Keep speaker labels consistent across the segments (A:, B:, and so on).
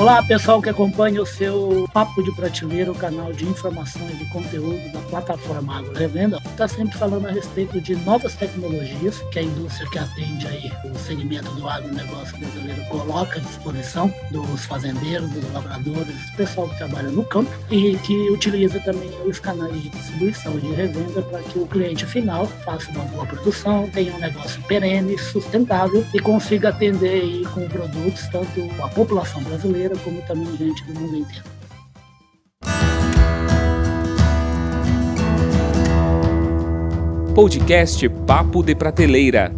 A: Olá, pessoal que acompanha o seu Papo de Prateleira, o canal de informação e conteúdo da plataforma Agro Revenda. Está sempre falando a respeito de novas tecnologias que a indústria que atende aí o segmento do agronegócio brasileiro coloca à disposição dos fazendeiros, dos lavradores, do pessoal que trabalha no campo e que utiliza também os canais de distribuição e de revenda para que o cliente final faça uma boa produção, tenha um negócio perene, sustentável e consiga atender aí com produtos tanto a população brasileira brasileira, como também gente do mundo inteiro.
B: Podcast Papo de Prateleira.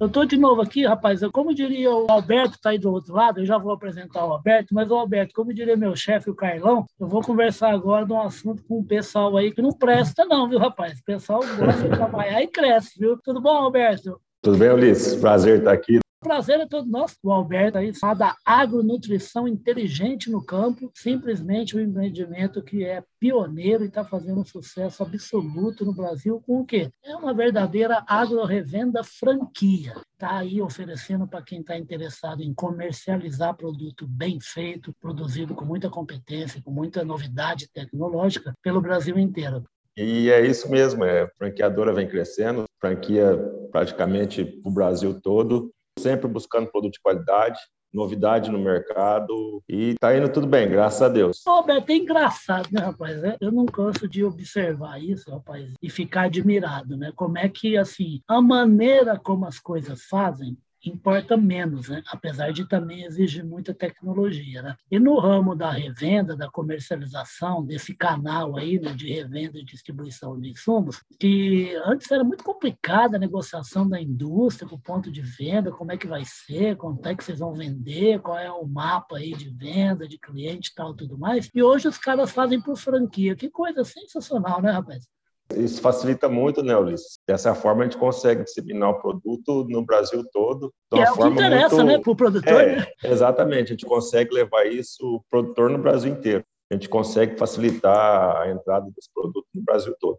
A: Eu estou de novo aqui, rapaz. Como diria o Alberto, está aí do outro lado, eu já vou apresentar o Alberto, mas o Alberto, como diria meu chefe, o Carlão, eu vou conversar agora de um assunto com o pessoal aí que não presta, não, viu, rapaz? O pessoal gosta de trabalhar e cresce, viu? Tudo bom, Alberto?
C: Tudo bem, Ulisses? Prazer estar aqui
A: prazer é todo nosso. O Alberto aí fala da agronutrição inteligente no campo, simplesmente um empreendimento que é pioneiro e está fazendo um sucesso absoluto no Brasil com o quê? É uma verdadeira agro-revenda franquia. Está aí oferecendo para quem está interessado em comercializar produto bem feito, produzido com muita competência, com muita novidade tecnológica pelo Brasil inteiro.
C: E é isso mesmo, é, a franqueadora vem crescendo, franquia praticamente para o Brasil todo, sempre buscando produto de qualidade, novidade no mercado e tá indo tudo bem, graças a Deus.
A: Roberto, é engraçado, né, rapaz? É, eu não canso de observar isso, rapaz, e ficar admirado, né? Como é que, assim, a maneira como as coisas fazem importa menos, né? apesar de também exigir muita tecnologia. Né? E no ramo da revenda, da comercialização, desse canal aí né, de revenda e distribuição de insumos, que antes era muito complicada a negociação da indústria, o ponto de venda, como é que vai ser, quanto é que vocês vão vender, qual é o mapa aí de venda, de cliente e tal, tudo mais. E hoje os caras fazem por franquia. Que coisa sensacional, né, rapaz?
C: Isso facilita muito, né, Ulisses? Dessa forma, a gente consegue disseminar o produto no Brasil todo.
A: De uma é forma o que interessa, muito... né, para o produtor. É,
C: né? Exatamente, a gente consegue levar isso o produtor no Brasil inteiro. A gente consegue facilitar a entrada desse produto no Brasil todo.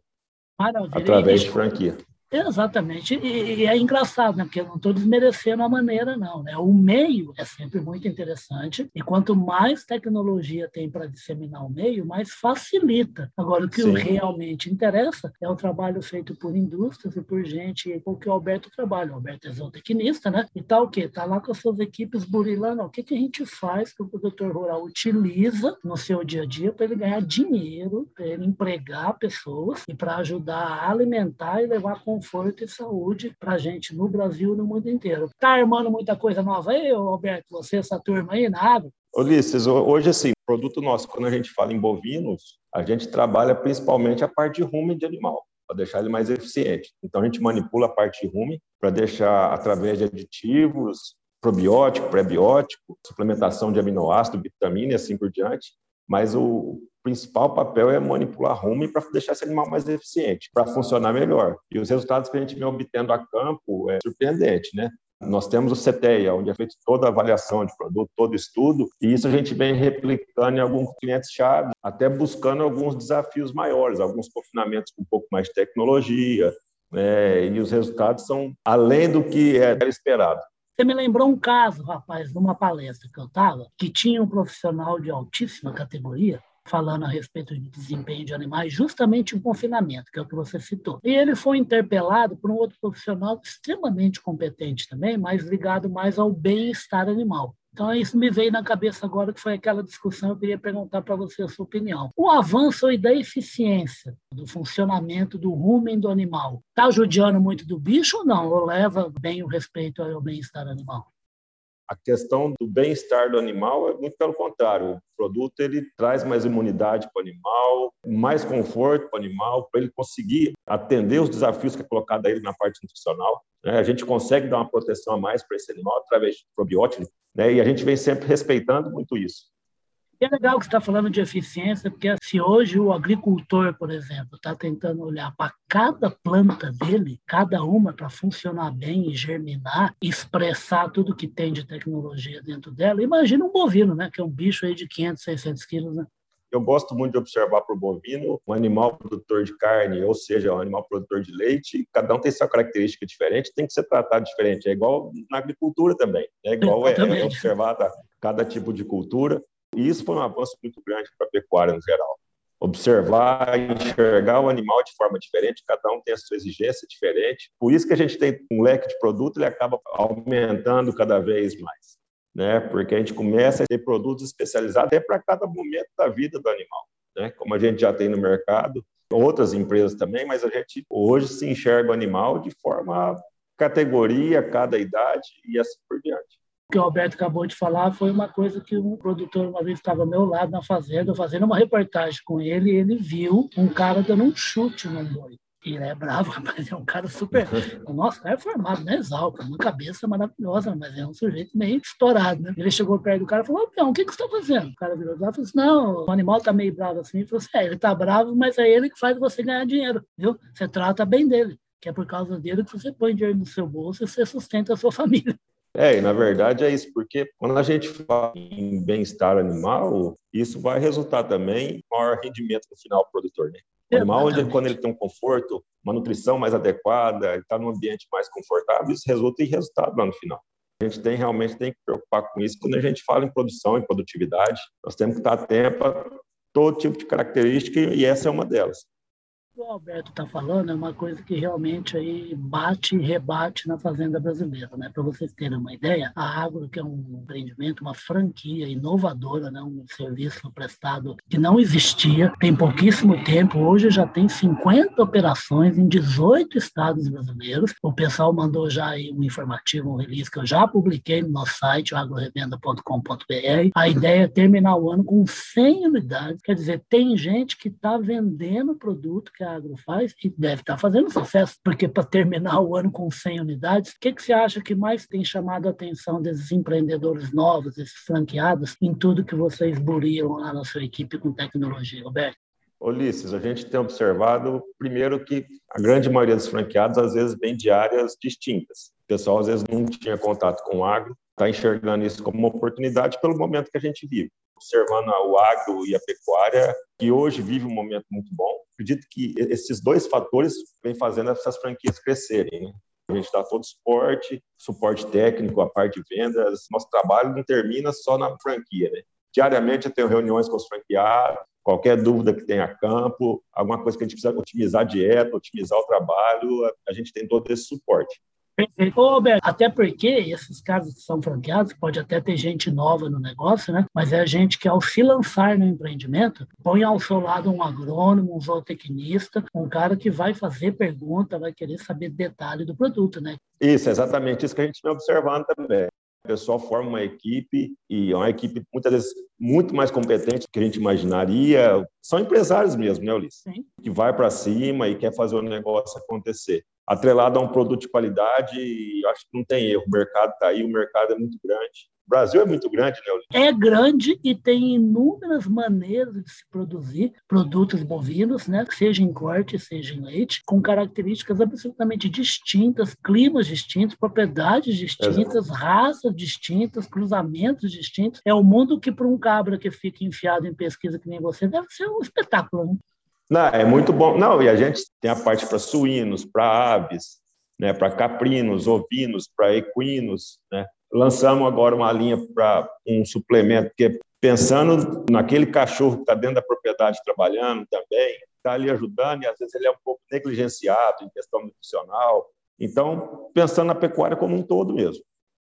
C: Maravilha. Através de franquia.
A: Exatamente. E, e, é engraçado, né? Porque eu não estou desmerecendo a maneira, não. Né? O meio é sempre muito interessante. E quanto mais tecnologia tem para disseminar o meio, mais facilita. Agora, o que Sim. realmente interessa é o trabalho feito por indústrias e por gente, com que o Alberto trabalha. O Alberto é zootecnista, né? E tá o quê? Tá lá com as suas equipes burilando. O que, que a gente faz que o produtor rural utiliza no seu dia a dia para ele ganhar dinheiro, para ele empregar pessoas e para ajudar a alimentar e levar com conforto e saúde para a gente no Brasil e no mundo inteiro. Tá armando muita coisa nova aí, Alberto? Você, essa turma aí na água?
C: Ulisses, hoje, assim, produto nosso, quando a gente fala em bovinos, a gente trabalha principalmente a parte de rumen de animal, para deixar ele mais eficiente. Então, a gente manipula a parte de rumen para deixar, através de aditivos, probiótico, pré-biótico, suplementação de aminoácido, vitamina e assim por diante. Mas o, principal papel é manipular rumo para deixar esse animal mais eficiente, para funcionar melhor. E os resultados que a gente vem obtendo a campo é surpreendente, né? Nós temos o CTEA, onde é feita toda a avaliação de produto, todo estudo, e isso a gente vem replicando em alguns clientes-chave, até buscando alguns desafios maiores, alguns confinamentos com um pouco mais de tecnologia, né? e os resultados são além do que era esperado.
A: Você me lembrou um caso, rapaz, numa palestra que eu estava, que tinha um profissional de altíssima categoria falando a respeito de desempenho de animais, justamente em confinamento, que é o que você citou. E ele foi interpelado por um outro profissional extremamente competente também, mas ligado mais ao bem-estar animal. Então, isso me veio na cabeça agora, que foi aquela discussão, eu queria perguntar para você a sua opinião. O avanço e da eficiência do funcionamento do rumen do animal está judiando muito do bicho ou não? Ou leva bem o respeito ao bem-estar animal?
C: A questão do bem-estar do animal é muito pelo contrário. O produto ele traz mais imunidade para o animal, mais conforto para o animal, para ele conseguir atender os desafios que é colocado a ele na parte nutricional. Né? A gente consegue dar uma proteção a mais para esse animal através de probióticos, né? e a gente vem sempre respeitando muito isso.
A: E é legal que você está falando de eficiência, porque se hoje o agricultor, por exemplo, está tentando olhar para cada planta dele, cada uma para funcionar bem e germinar, expressar tudo que tem de tecnologia dentro dela, imagina um bovino, né, que é um bicho aí de 500, 600 quilos, né?
C: Eu gosto muito de observar para o bovino um animal produtor de carne, ou seja, um animal produtor de leite. Cada um tem sua característica diferente, tem que ser tratado diferente. É igual na agricultura também. É igual é, é observar cada tipo de cultura. E isso foi um avanço muito grande para a pecuária no geral. Observar, enxergar o animal de forma diferente, cada um tem a sua exigência diferente. Por isso que a gente tem um leque de produto, ele acaba aumentando cada vez mais, né? Porque a gente começa a ter produtos especializados até para cada momento da vida do animal, né? Como a gente já tem no mercado, outras empresas também, mas a gente hoje se enxerga o animal de forma categoria, cada idade e assim por diante
A: que o Alberto acabou de falar foi uma coisa que um produtor uma vez estava ao meu lado na fazenda, fazendo uma reportagem com ele, e ele viu um cara dando um chute no boi. Ele é bravo, mas é um cara super. O nosso cara é formado, né? Exalca, uma cabeça maravilhosa, mas é um sujeito meio estourado, né? Ele chegou perto do cara e falou: Ô, o que, que você está fazendo? O cara virou lá e falou assim: Não, o animal está meio bravo assim. Ele falou assim: É, ele está bravo, mas é ele que faz você ganhar dinheiro, viu? Você trata bem dele, que é por causa dele que você põe dinheiro no seu bolso e você sustenta a sua família.
C: É, e na verdade é isso, porque quando a gente fala em bem-estar animal, isso vai resultar também em maior rendimento no final do produtor, né? O animal, onde, quando ele tem um conforto, uma nutrição mais adequada, está num ambiente mais confortável, isso resulta em resultado lá no final. A gente tem realmente tem que preocupar com isso quando a gente fala em produção e produtividade. Nós temos que estar atento a todo tipo de característica e essa é uma delas
A: o Alberto está falando é uma coisa que realmente aí bate e rebate na fazenda brasileira, né? Para vocês terem uma ideia, a Agro, que é um empreendimento, uma franquia inovadora, né? um serviço prestado que não existia, tem pouquíssimo tempo, hoje já tem 50 operações em 18 estados brasileiros. O pessoal mandou já aí um informativo, um release que eu já publiquei no nosso site, agrorevenda.com.br. A ideia é terminar o ano com 100 unidades, quer dizer, tem gente que está vendendo produto que a Agro faz e deve estar tá fazendo sucesso, porque para terminar o ano com 100 unidades, o que, que você acha que mais tem chamado a atenção desses empreendedores novos, esses franqueados, em tudo que vocês buriam lá na sua equipe com tecnologia, Roberto?
C: Ulisses, a gente tem observado, primeiro, que a grande maioria dos franqueados, às vezes, vem de áreas distintas. O pessoal, às vezes, não tinha contato com o agro, está enxergando isso como uma oportunidade pelo momento que a gente vive observando o agro e a pecuária, que hoje vive um momento muito bom. Acredito que esses dois fatores vêm fazendo essas franquias crescerem. Né? A gente dá todo o suporte, suporte técnico, a parte de vendas. Nosso trabalho não termina só na franquia. Né? Diariamente eu tenho reuniões com os franqueados, qualquer dúvida que tenha campo, alguma coisa que a gente precisa otimizar a dieta, otimizar o trabalho, a gente tem todo esse suporte.
A: Perfeito. Ô, Roberto, até porque esses casos que são franqueados, pode até ter gente nova no negócio, né? Mas é gente que, ao se lançar no empreendimento, põe ao seu lado um agrônomo, um zootecnista, um cara que vai fazer pergunta, vai querer saber detalhe do produto, né?
C: Isso, exatamente isso que a gente vem observando também. O pessoal forma uma equipe e é uma equipe muitas vezes muito mais competente do que a gente imaginaria. São empresários mesmo, né, Ulisses? Sim. Que vai para cima e quer fazer o negócio acontecer atrelado a um produto de qualidade, acho que não tem erro. O mercado está aí, o mercado é muito grande. O Brasil é muito grande, né?
A: É grande e tem inúmeras maneiras de se produzir produtos bovinos, né? seja em corte, seja em leite, com características absolutamente distintas, climas distintos, propriedades distintas, Exato. raças distintas, cruzamentos distintos. É um mundo que, para um cabra que fica enfiado em pesquisa que nem você, deve ser um espetáculo. Né?
C: Não, é muito bom. Não, e a gente tem a parte para suínos, para aves, né, para caprinos, ovinos, para equinos, né? Lançamos agora uma linha para um suplemento que pensando naquele cachorro que está dentro da propriedade trabalhando também, está ali ajudando e às vezes ele é um pouco negligenciado em questão nutricional. Então, pensando na pecuária como um todo mesmo.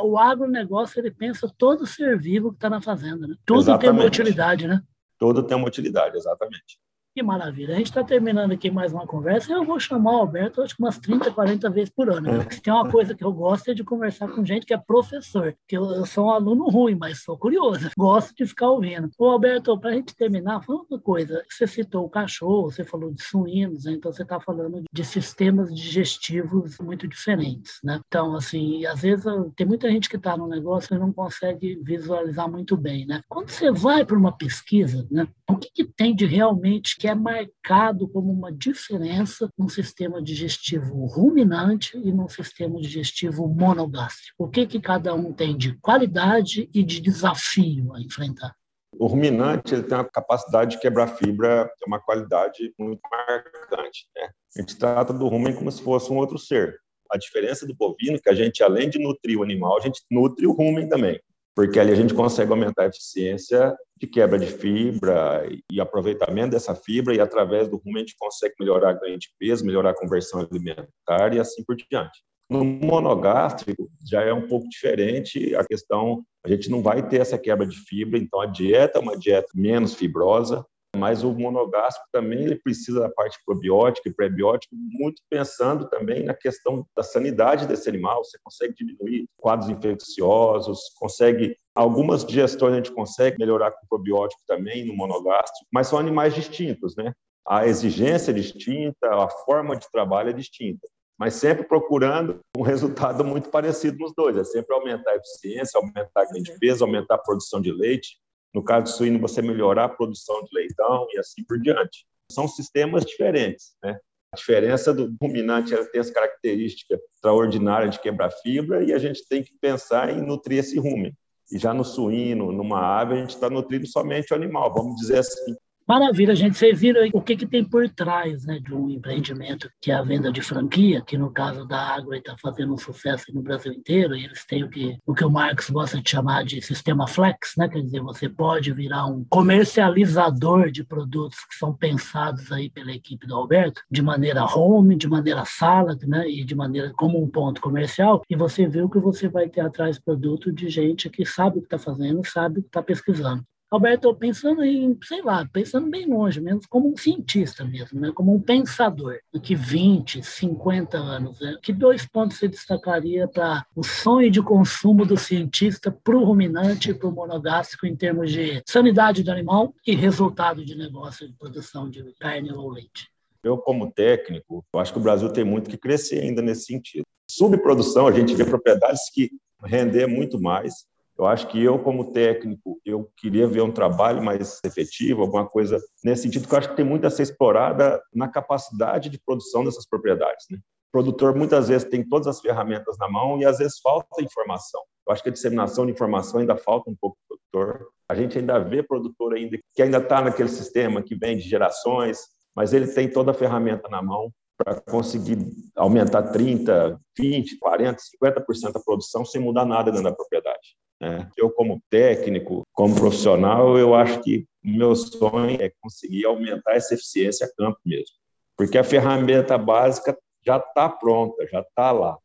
A: O agronegócio, ele pensa todo ser vivo que está na fazenda, né? Tudo exatamente. tem uma utilidade, né?
C: Tudo tem uma utilidade, exatamente.
A: Que maravilha. A gente está terminando aqui mais uma conversa. Eu vou chamar o Alberto, acho que umas 30, 40 vezes por ano. Né? Se tem uma coisa que eu gosto é de conversar com gente que é professor. Que eu, eu sou um aluno ruim, mas sou curioso. Gosto de ficar ouvindo. Ô, Alberto, para a gente terminar, fala uma coisa. Você citou o cachorro, você falou de suínos, né? então você está falando de sistemas digestivos muito diferentes. Né? Então, assim, às vezes tem muita gente que está no negócio e não consegue visualizar muito bem. Né? Quando você vai para uma pesquisa, né? o que, que tem de realmente que é marcado como uma diferença num sistema digestivo ruminante e num sistema digestivo monogástrico. O que, que cada um tem de qualidade e de desafio a enfrentar?
C: O ruminante ele tem a capacidade de quebrar fibra, tem uma qualidade muito marcante. Né? A gente trata do rumen como se fosse um outro ser. A diferença do bovino é que a gente, além de nutrir o animal, a gente nutre o rumen também. Porque ali a gente consegue aumentar a eficiência de quebra de fibra e aproveitamento dessa fibra, e através do rumo a gente consegue melhorar a ganho de peso, melhorar a conversão alimentar e assim por diante. No monogástrico já é um pouco diferente a questão, a gente não vai ter essa quebra de fibra, então a dieta é uma dieta menos fibrosa, mas o monogástrico também ele precisa da parte probiótica e pré-biótica, muito pensando também na questão da sanidade desse animal. Você consegue diminuir quadros infecciosos, consegue algumas digestões a gente consegue melhorar com probiótico também no monogástrico, mas são animais distintos, né? A exigência é distinta, a forma de trabalho é distinta mas sempre procurando um resultado muito parecido nos dois. É sempre aumentar a eficiência, aumentar a ganho de peso, aumentar a produção de leite, no caso do suíno, você melhorar a produção de leitão e assim por diante. São sistemas diferentes, né? A diferença do ruminante tem as características extraordinárias de quebrar fibra e a gente tem que pensar em nutrir esse rumen. E já no suíno, numa ave, a gente está nutrindo somente o animal, vamos dizer assim.
A: Maravilha, gente. Vocês viram o que, que tem por trás né, de um empreendimento, que é a venda de franquia, que no caso da Água está fazendo um sucesso no Brasil inteiro, e eles têm o que o, que o Marx gosta de chamar de sistema flex, né? quer dizer, você pode virar um comercializador de produtos que são pensados aí pela equipe do Alberto, de maneira home, de maneira sala, né? e de maneira como um ponto comercial, e você o que você vai ter atrás produto de gente que sabe o que está fazendo, sabe o que está pesquisando. Alberto, pensando em, sei lá, pensando bem longe, menos como um cientista mesmo, né? como um pensador, que 20, 50 anos, né? que dois pontos você destacaria para o sonho de consumo do cientista para o ruminante e para o monogástrico em termos de sanidade do animal e resultado de negócio de produção de carne ou leite?
C: Eu, como técnico, acho que o Brasil tem muito que crescer ainda nesse sentido. Subprodução, a gente vê propriedades que render muito mais, eu acho que eu, como técnico, eu queria ver um trabalho mais efetivo, alguma coisa nesse sentido, que eu acho que tem muito a ser explorada na capacidade de produção dessas propriedades. Né? O produtor, muitas vezes, tem todas as ferramentas na mão e, às vezes, falta informação. Eu acho que a disseminação de informação ainda falta um pouco para o produtor. A gente ainda vê produtor ainda que ainda está naquele sistema que vem de gerações, mas ele tem toda a ferramenta na mão para conseguir aumentar 30, 20, 40, 50% da produção sem mudar nada dentro da propriedade. Né? Eu, como técnico, como profissional, eu acho que meu sonho é conseguir aumentar essa eficiência a campo mesmo, porque a ferramenta básica já está pronta, já está lá.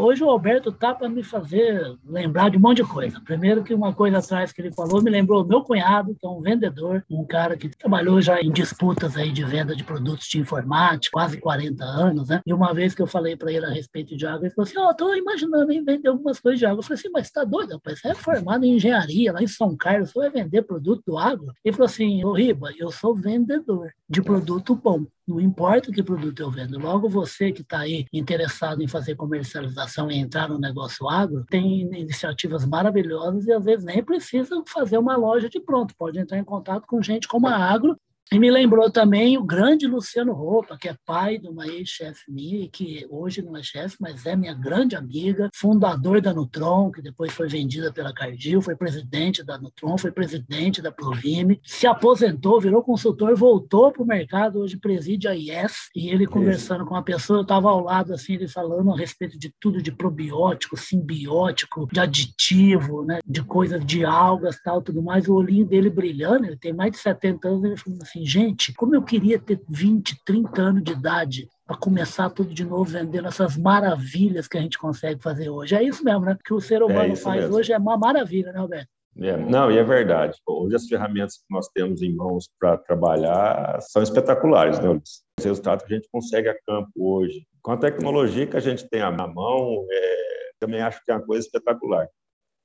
A: Hoje o Alberto tá para me fazer lembrar de um monte de coisa. Primeiro que uma coisa atrás que ele falou me lembrou meu cunhado, que é um vendedor, um cara que trabalhou já em disputas aí de venda de produtos de informática, quase 40 anos, né? E uma vez que eu falei para ele a respeito de água, ele falou assim: "Ó, oh, tô imaginando em vender algumas coisas de água". Eu falei assim: "Mas tá doido, rapaz? Você é formado em engenharia lá em São Carlos, você vai vender produto do água?". Ele falou assim: "Ô Riba, eu sou vendedor de produto bom. Não importa que produto eu vendo. Logo, você que está aí interessado em fazer comercialização e entrar no negócio agro, tem iniciativas maravilhosas e às vezes nem precisa fazer uma loja de pronto. Pode entrar em contato com gente como a Agro e me lembrou também o grande Luciano Roupa, que é pai de uma ex-chefe minha, que hoje não é chefe, mas é minha grande amiga, fundador da Nutron, que depois foi vendida pela Cardil, foi presidente da Nutron, foi presidente da Provime, se aposentou, virou consultor, voltou para o mercado, hoje preside a IES, e ele conversando com uma pessoa, eu estava ao lado, assim, ele falando a respeito de tudo, de probiótico, simbiótico, de aditivo, né, de coisas de algas, tal, tudo mais, o olhinho dele brilhando, ele tem mais de 70 anos, ele falou assim, assim, gente, como eu queria ter 20, 30 anos de idade para começar tudo de novo vendendo essas maravilhas que a gente consegue fazer hoje. É isso mesmo, né? O que o ser humano é faz mesmo. hoje é uma maravilha, né, Alberto?
C: É, não, e é verdade. Hoje as ferramentas que nós temos em mãos para trabalhar são espetaculares, né, Ulisses? Os resultados que a gente consegue a campo hoje, com a tecnologia que a gente tem à mão, é, também acho que é uma coisa espetacular.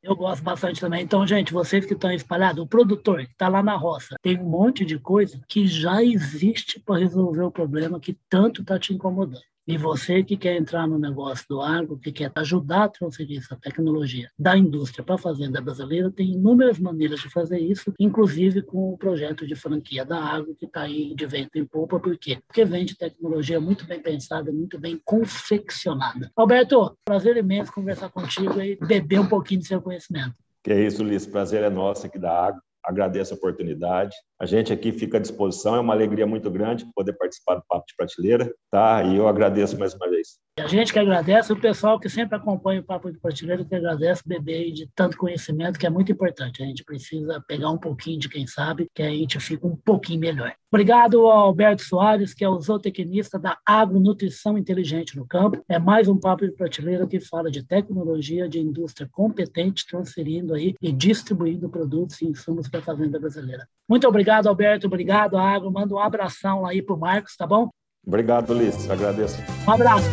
A: Eu gosto bastante também. Então, gente, vocês que estão espalhados, o produtor que está lá na roça, tem um monte de coisa que já existe para resolver o problema que tanto está te incomodando. E você que quer entrar no negócio do agro, que quer ajudar a transferir essa tecnologia da indústria para a fazenda brasileira, tem inúmeras maneiras de fazer isso, inclusive com o projeto de franquia da agro, que está aí de vento em polpa. Por quê? Porque vende tecnologia muito bem pensada, muito bem confeccionada. Alberto, prazer imenso conversar contigo e beber um pouquinho do seu conhecimento.
C: Que é isso, Liz. Prazer é nosso aqui da Agro agradeço a oportunidade. A gente aqui fica à disposição, é uma alegria muito grande poder participar do Papo de Prateleira, tá? E eu agradeço mais uma vez.
A: A gente que agradece, o pessoal que sempre acompanha o Papo de Prateleira, que agradece beber de tanto conhecimento, que é muito importante. A gente precisa pegar um pouquinho de quem sabe, que a gente fica um pouquinho melhor. Obrigado ao Alberto Soares, que é o zootecnista da Agronutrição Inteligente no Campo. É mais um Papo de Prateleira que fala de tecnologia, de indústria competente, transferindo aí e distribuindo produtos e insumos para a fazenda brasileira. Muito obrigado, Alberto. Obrigado, Agro. Manda um abração aí para o Marcos, tá bom?
C: Obrigado, Ulisses. Agradeço.
A: Um abraço.